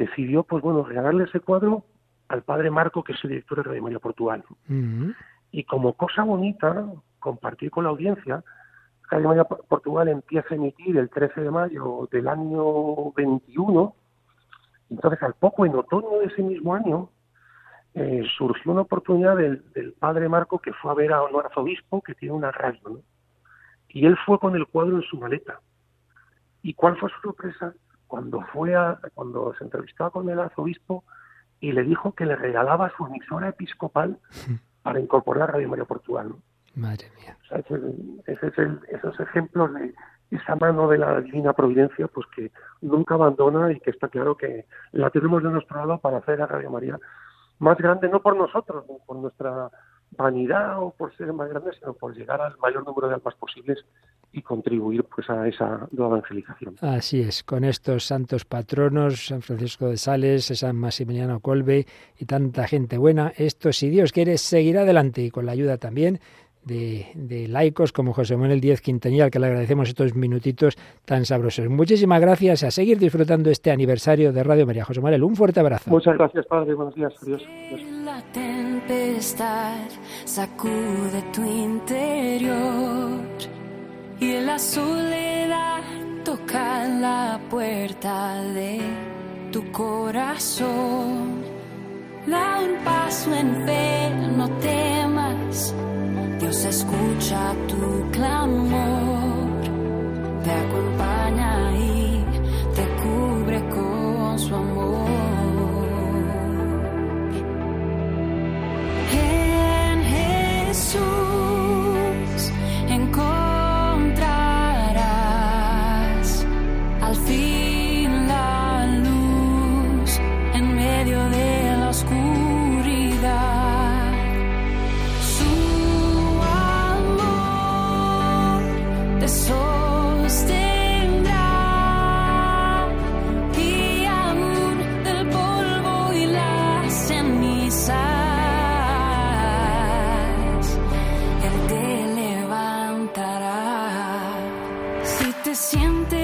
decidió, pues bueno, regalarle ese cuadro al padre Marco, que es el director de Radio María Portugal. Y como cosa bonita, compartir con la audiencia, Radio María Portugal empieza a emitir el 13 de mayo del año 21. Entonces, al poco, en otoño de ese mismo año, eh, surgió una oportunidad del, padre Marco que fue a ver a un arzobispo que tiene una radio. Y él fue con el cuadro en su maleta. ¿Y cuál fue su sorpresa? Cuando fue a, cuando se entrevistaba con el arzobispo y le dijo que le regalaba su emisora episcopal para incorporar Radio María Portugal. Madre mía. ese, es el, esos ejemplos de esa mano de la divina providencia, pues que nunca abandona y que está claro que la tenemos de nuestro lado para hacer a Radio María más grande, no por nosotros, no por nuestra vanidad o por ser más grande, sino por llegar al mayor número de almas posibles y contribuir pues a esa nueva evangelización. Así es, con estos santos patronos, San Francisco de Sales, San Maximiliano Colbe y tanta gente buena, esto si Dios quiere seguirá adelante y con la ayuda también de, laicos como José Manuel Díez Quintanilla, que le agradecemos estos minutitos tan sabrosos. Muchísimas gracias a seguir disfrutando este aniversario de Radio María. José Manuel, un fuerte abrazo. Muchas gracias, Padre. Buenos días. Adiós. La tempestad sacude tu interior y la soledad toca la puerta de tu corazón. Da un paso en fe, no temas Dios escucha tu clamor, te acompaña y te cubre con su amor.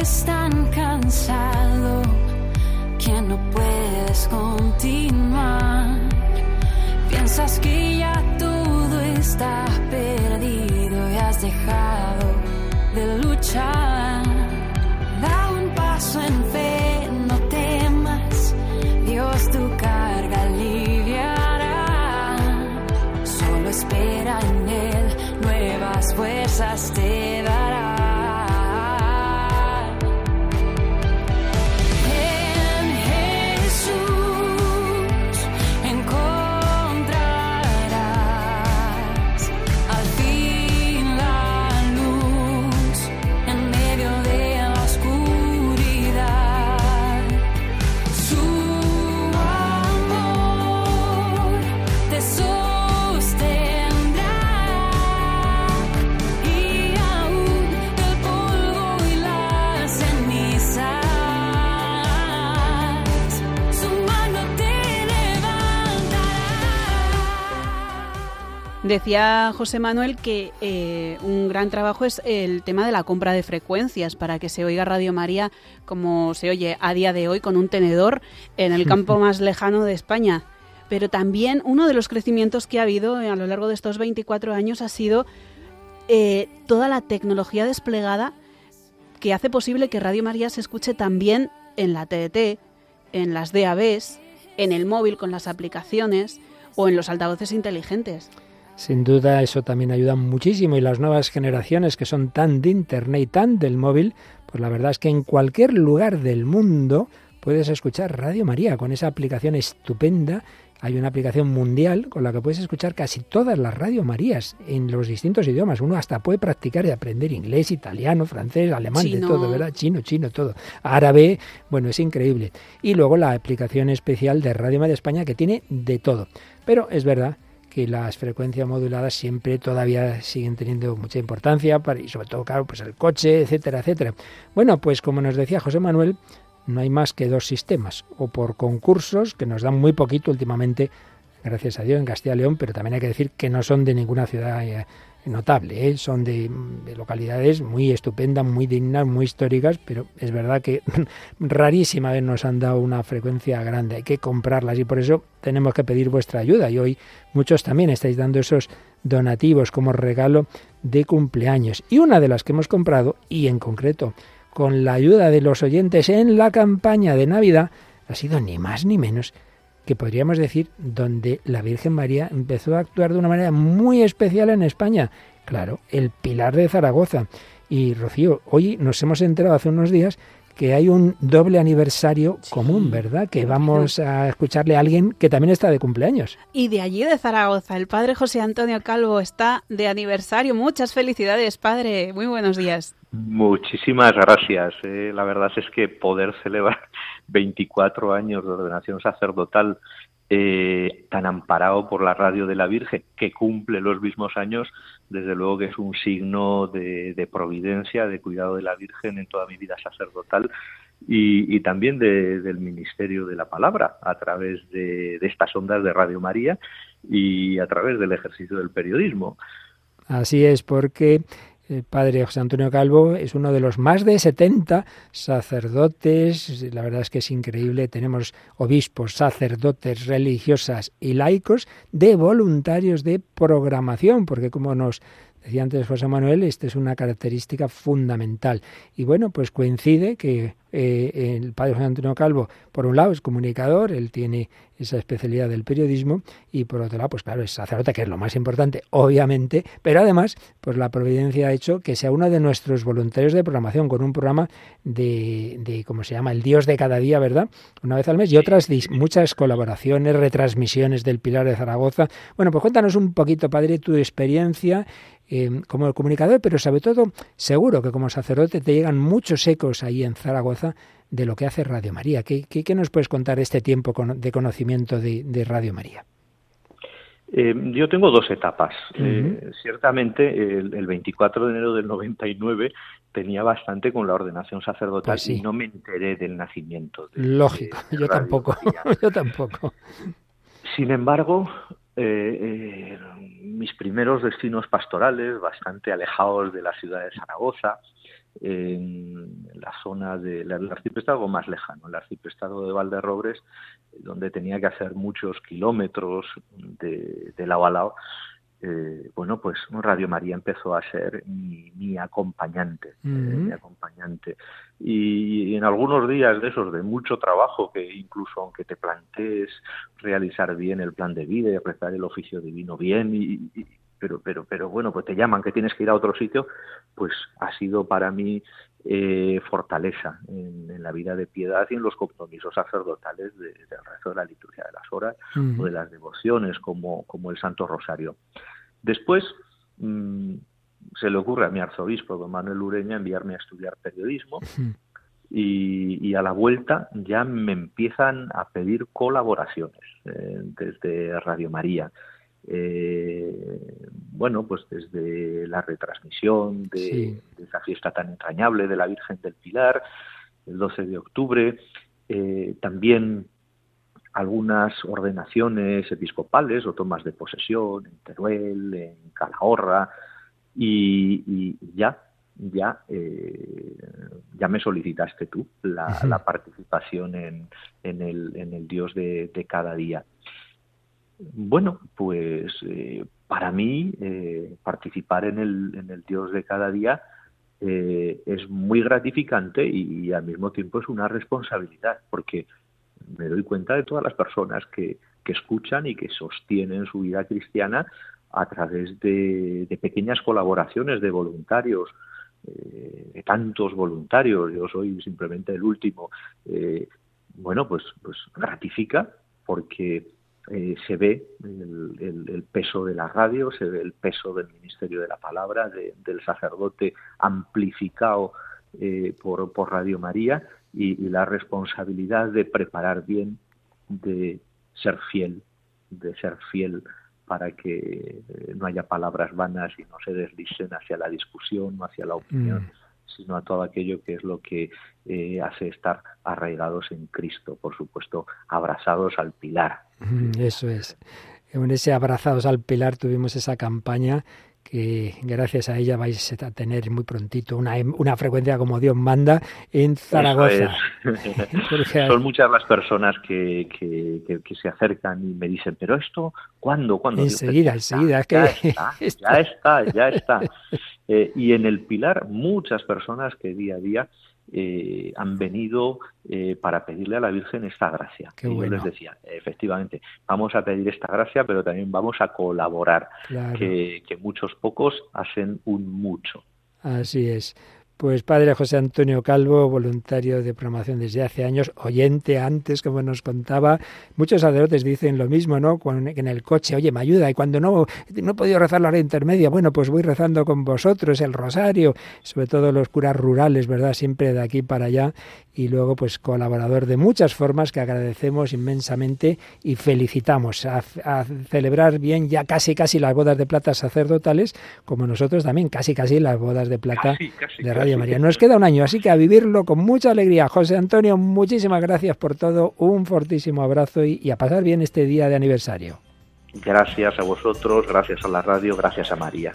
Es tan cansado que no puedes continuar. Piensas que ya todo está perdido y has dejado de luchar. Da un paso en fe, no temas, Dios tu carga aliviará. Solo espera en Él, nuevas fuerzas te dará. Decía José Manuel que eh, un gran trabajo es el tema de la compra de frecuencias para que se oiga Radio María como se oye a día de hoy con un tenedor en el campo más lejano de España. Pero también uno de los crecimientos que ha habido a lo largo de estos 24 años ha sido eh, toda la tecnología desplegada que hace posible que Radio María se escuche también en la TDT, en las DABs, en el móvil con las aplicaciones o en los altavoces inteligentes. Sin duda eso también ayuda muchísimo y las nuevas generaciones que son tan de Internet y tan del móvil, pues la verdad es que en cualquier lugar del mundo puedes escuchar Radio María con esa aplicación estupenda. Hay una aplicación mundial con la que puedes escuchar casi todas las Radio Marías en los distintos idiomas. Uno hasta puede practicar y aprender inglés, italiano, francés, alemán, de todo, ¿verdad? Chino, chino, todo. Árabe, bueno, es increíble. Y luego la aplicación especial de Radio María España que tiene de todo. Pero es verdad que las frecuencias moduladas siempre todavía siguen teniendo mucha importancia para, y sobre todo, claro, pues el coche, etcétera, etcétera. Bueno, pues como nos decía José Manuel, no hay más que dos sistemas, o por concursos, que nos dan muy poquito últimamente, gracias a Dios, en Castilla y León, pero también hay que decir que no son de ninguna ciudad eh, notable. ¿eh? Son de, localidades muy estupendas, muy dignas, muy históricas, pero es verdad que rarísima vez nos han dado una frecuencia grande. Hay que comprarlas y por eso tenemos que pedir vuestra ayuda. Y hoy muchos también estáis dando esos donativos como regalo de cumpleaños. Y una de las que hemos comprado, y en concreto con la ayuda de los oyentes en la campaña de Navidad, ha sido ni más ni menos que podríamos decir donde la Virgen María empezó a actuar de una manera muy especial en España. Claro, el Pilar de Zaragoza. Y Rocío, hoy nos hemos enterado hace unos días que hay un doble aniversario común, ¿verdad? Que vamos a escucharle a alguien que también está de cumpleaños. Y de allí de Zaragoza, el padre José Antonio Calvo está de aniversario. Muchas felicidades, padre. Muy buenos días. Muchísimas gracias. Eh. La verdad es que poder celebrar 24 años de ordenación sacerdotal eh, tan amparado por la radio de la Virgen, que cumple los mismos años, desde luego que es un signo de, providencia, de cuidado de la Virgen en toda mi vida sacerdotal y, también del ministerio de la palabra a través de estas ondas de Radio María y a través del ejercicio del periodismo. Así es, porque el padre José Antonio Calvo es uno de los más de 70 sacerdotes, la verdad es que es increíble, tenemos obispos, sacerdotes, religiosas y laicos de voluntarios de programación, porque como nos decía antes José Manuel, esta es una característica fundamental. Y bueno, pues coincide que eh, el padre José Antonio Calvo, por un lado, es comunicador, él tiene esa especialidad del periodismo, y por otro lado, pues claro, es sacerdote, que es lo más importante, obviamente, pero además, pues la providencia ha hecho que sea uno de nuestros voluntarios de programación, con un programa de, de ¿cómo se llama? El Dios de cada día, ¿verdad? Una vez al mes, y otras muchas colaboraciones, retransmisiones del Pilar de Zaragoza. Bueno, pues cuéntanos un poquito, padre, tu experiencia eh, como comunicador, pero sobre todo seguro que como sacerdote te llegan muchos ecos ahí en Zaragoza de lo que hace Radio María. ¿Qué, qué, nos puedes contar este tiempo de conocimiento de, Radio María? Eh, yo tengo dos etapas. Eh, ciertamente, el, 24 de enero del 99 tenía bastante con la ordenación sacerdotal pues y no me enteré del nacimiento. Lógico, yo tampoco. yo tampoco. Sin embargo, eh, mis primeros destinos pastorales, bastante alejados de la ciudad de Zaragoza, en la zona del arciprestado más lejano, el arciprestado de Valderrobres, donde tenía que hacer muchos kilómetros de, de lado a lado, eh, bueno, pues Radio María empezó a ser mi, acompañante, eh, mi acompañante. Y, en algunos días de esos de mucho trabajo, que incluso aunque te plantees realizar bien el plan de vida y rezar el oficio divino bien, y, pero, pero, pero bueno, pues te llaman que tienes que ir a otro sitio, pues ha sido para mí eh, fortaleza en, la vida de piedad y en los compromisos sacerdotales del rezo de la liturgia de las horas o de las devociones como, como el Santo Rosario. Después mm, se le ocurre a mi arzobispo, don Manuel Ureña, enviarme a estudiar periodismo y, a la vuelta ya me empiezan a pedir colaboraciones eh, desde Radio María. Eh, bueno, pues desde la retransmisión de, esa fiesta tan entrañable de la Virgen del Pilar, el 12 de octubre, eh, también algunas ordenaciones episcopales o tomas de posesión en Teruel, en Calahorra, y, ya, ya, eh, ya me solicitaste tú la, participación en, en, el, en el Dios de, cada día. Bueno, pues eh, para mí eh, participar en el, en el Dios de cada día es muy gratificante y, al mismo tiempo es una responsabilidad, porque me doy cuenta de todas las personas que, escuchan y que sostienen su vida cristiana a través de, pequeñas colaboraciones de voluntarios, eh, de tantos voluntarios, yo soy simplemente el último, eh, bueno, pues, pues gratifica porque eh, se ve el, peso de la radio, se ve el peso del ministerio de la palabra, del sacerdote amplificado por, por Radio María y, la responsabilidad de preparar bien, de ser fiel, de ser fiel para que eh, no haya palabras vanas y no se deslicen hacia la discusión o hacia la opinión, mm. Sino a todo aquello que es lo que eh, hace estar arraigados en Cristo, por supuesto, abrazados al pilar. Mm, eso es. En ese abrazados al pilar tuvimos esa campaña que gracias a ella vais a tener muy prontito una, una frecuencia como Dios manda en Zaragoza. Son muchas las personas que, que, se acercan y me dicen, pero esto, ¿cuándo? ¿Cuándo? Enseguida, enseguida. Ya, está, ya está, ya está. Eh, y en el Pilar, muchas personas que día a día eh, han venido eh, para pedirle a la Virgen esta gracia. que Yo les decía, efectivamente, vamos a pedir esta gracia, pero también vamos a colaborar, que, que muchos pocos hacen un mucho. Así es. Pues padre José Antonio Calvo, voluntario de programación desde hace años, oyente antes, como nos contaba. Muchos sacerdotes dicen lo mismo, ¿no? en el coche, oye, me ayuda. Y cuando no, no he podido rezar la hora intermedia, bueno, pues voy rezando con vosotros el rosario, sobre todo los curas rurales, ¿verdad? Siempre de aquí para allá y luego pues colaborador de muchas formas que agradecemos inmensamente y felicitamos a, celebrar bien ya casi casi las bodas de plata sacerdotales como nosotros también casi casi las bodas de plata de Radio María. Nos queda un año, así que a vivirlo con mucha alegría. José Antonio, muchísimas gracias por todo, un fortísimo abrazo y a pasar bien este día de aniversario. Gracias a vosotros, gracias a la radio, gracias a María.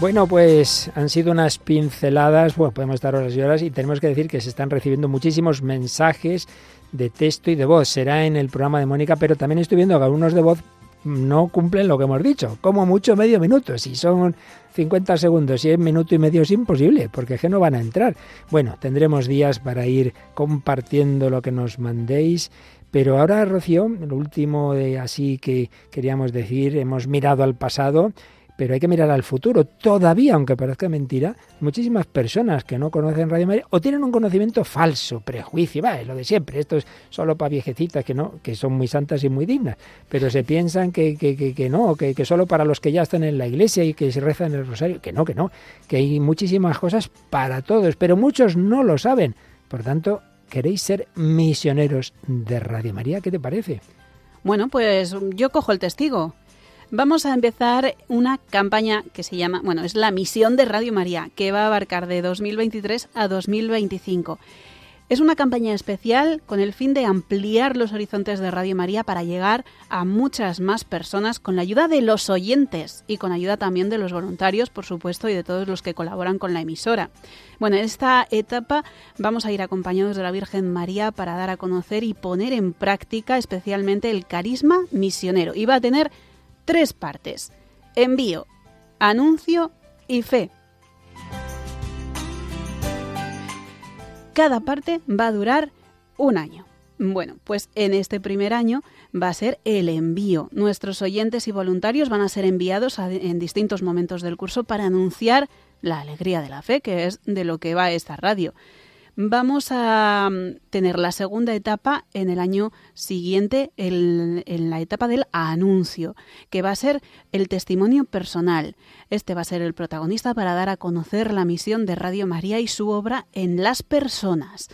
Bueno, pues han sido unas pinceladas, bueno, podemos estar horas y horas y tenemos que decir que se están recibiendo muchísimos mensajes de texto y de voz. Será en el programa de Mónica, pero también estoy viendo que algunos de voz no cumplen lo que hemos dicho, como mucho medio minuto. Si son 50 segundos y es minuto y medio es imposible, porque que no van a entrar. Bueno, tendremos días para ir compartiendo lo que nos mandéis. Pero ahora, Rocío, lo último de así que queríamos decir, hemos mirado al pasado pero hay que mirar al futuro. Todavía, aunque parezca mentira, muchísimas personas que no conocen Radio María o tienen un conocimiento falso, prejuicio, va, es lo de siempre, esto es solo para viejecitas que no, que son muy santas y muy dignas, pero se piensan que, que, que, no, que, que solo para los que ya están en la iglesia y que se rezan el rosario, que no, que no, que hay muchísimas cosas para todos, pero muchos no lo saben. Por tanto, queréis ser misioneros de Radio María, ¿qué te parece? Bueno, pues yo cojo el testigo. Vamos a empezar una campaña que se llama, bueno, es la misión de Radio María, que va a abarcar de 2023 a 2025. Es una campaña especial con el fin de ampliar los horizontes de Radio María para llegar a muchas más personas con la ayuda de los oyentes y con ayuda también de los voluntarios, por supuesto, y de todos los que colaboran con la emisora. Bueno, en esta etapa vamos a ir acompañados de la Virgen María para dar a conocer y poner en práctica especialmente el carisma misionero. Y va a tener tres partes. Envío, anuncio y fe. Cada parte va a durar un año. Bueno, pues en este primer año va a ser el envío. Nuestros oyentes y voluntarios van a ser enviados en distintos momentos del curso para anunciar la alegría de la fe, que es de lo que va esta radio. Vamos a mm, tener la segunda etapa en el año siguiente, en la etapa del anuncio, que va a ser el testimonio personal. Este va a ser el protagonista para dar a conocer la misión de Radio María y su obra en las personas.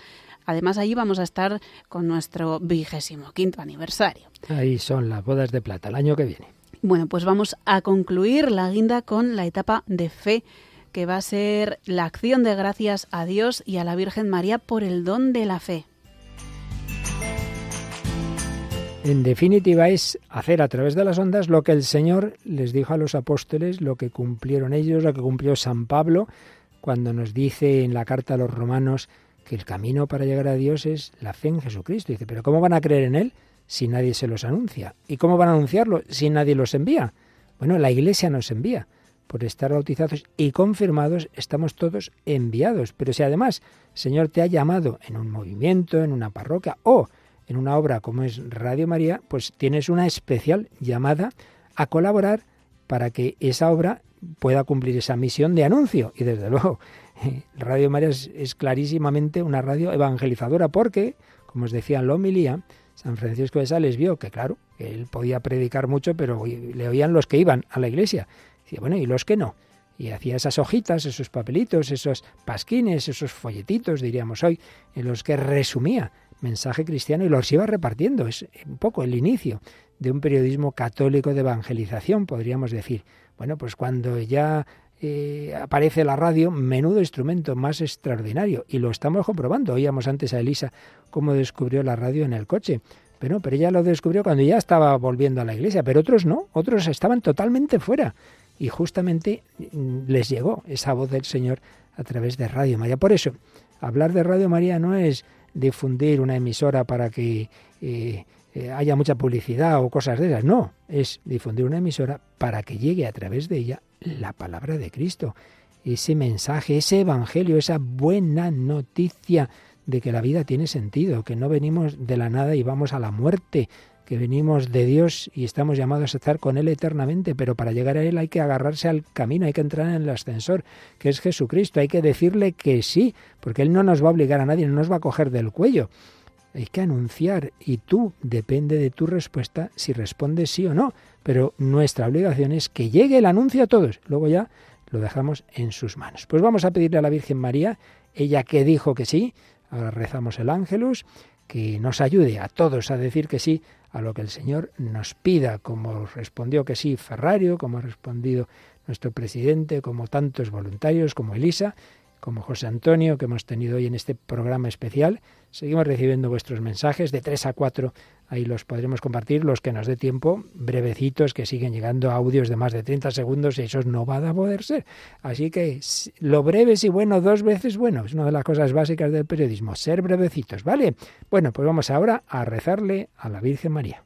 Además, allí vamos a estar con nuestro vigésimo quinto aniversario. Ahí son las bodas de plata, el año que viene. Bueno, pues vamos a concluir la guinda con la etapa de fe que va a ser la acción de gracias a Dios y a la Virgen María por el don de la fe. En definitiva es hacer a través de las ondas lo que el Señor les dijo a los apóstoles, lo que cumplieron ellos, lo que cumplió San Pablo cuando nos dice en la carta a los romanos que el camino para llegar a Dios es la fe en Jesucristo. Dice, pero ¿cómo van a creer en Él si nadie se los anuncia? ¿Y cómo van a anunciarlo si nadie los envía? Bueno, la Iglesia nos envía por estar bautizados y confirmados, estamos todos enviados. Pero si además el Señor te ha llamado en un movimiento, en una parroquia o en una obra como es Radio María, pues tienes una especial llamada a colaborar para que esa obra pueda cumplir esa misión de anuncio. Y desde luego, Radio María es, clarísimamente una radio evangelizadora porque, como os decía en la homilía, San Francisco de Sales vio que, claro, él podía predicar mucho, pero le oían los que iban a la iglesia bueno, ¿y los que no? Y hacía esas hojitas, esos papelitos, esos pasquines, esos folletitos, diríamos hoy, en los que resumía mensaje cristiano y los iba repartiendo. Es un poco el inicio de un periodismo católico de evangelización, podríamos decir. Bueno, pues cuando ya eh, aparece la radio, menudo instrumento más extraordinario. Y lo estamos comprobando. Oíamos antes a Elisa cómo descubrió la radio en el coche. Pero, pero ella lo descubrió cuando ya estaba volviendo a la iglesia, pero otros no, otros estaban totalmente fuera y justamente mm, les llegó esa voz del Señor a través de Radio María. Por eso, hablar de Radio María no es difundir una emisora para que eh, eh, haya mucha publicidad o cosas de esas, no, es difundir una emisora para que llegue a través de ella la palabra de Cristo, ese mensaje, ese evangelio, esa buena noticia de que la vida tiene sentido, que no venimos de la nada y vamos a la muerte, que venimos de Dios y estamos llamados a estar con Él eternamente, pero para llegar a Él hay que agarrarse al camino, hay que entrar en el ascensor, que es Jesucristo, hay que decirle que sí, porque Él no nos va a obligar a nadie, no nos va a coger del cuello. Hay que anunciar y tú depende de tu respuesta si respondes sí o no, pero nuestra obligación es que llegue el anuncio a todos, luego ya lo dejamos en sus manos. Pues vamos a pedirle a la Virgen María, ella que dijo que sí, ahora rezamos el ángelus, que nos ayude a todos a decir que sí a lo que el Señor nos pida, como respondió que sí Ferrario, como ha respondido nuestro presidente, como tantos voluntarios, como Elisa, como José Antonio, que hemos tenido hoy en este programa especial. Seguimos recibiendo vuestros mensajes de 3 a 4, ahí los podremos compartir, los que nos dé tiempo, brevecitos, que siguen llegando audios de más de 30 segundos, y eso no va a poder ser. Así que lo breve y bueno, dos veces bueno, es una de las cosas básicas del periodismo, ser brevecitos, ¿vale? Bueno, pues vamos ahora a rezarle a la Virgen María.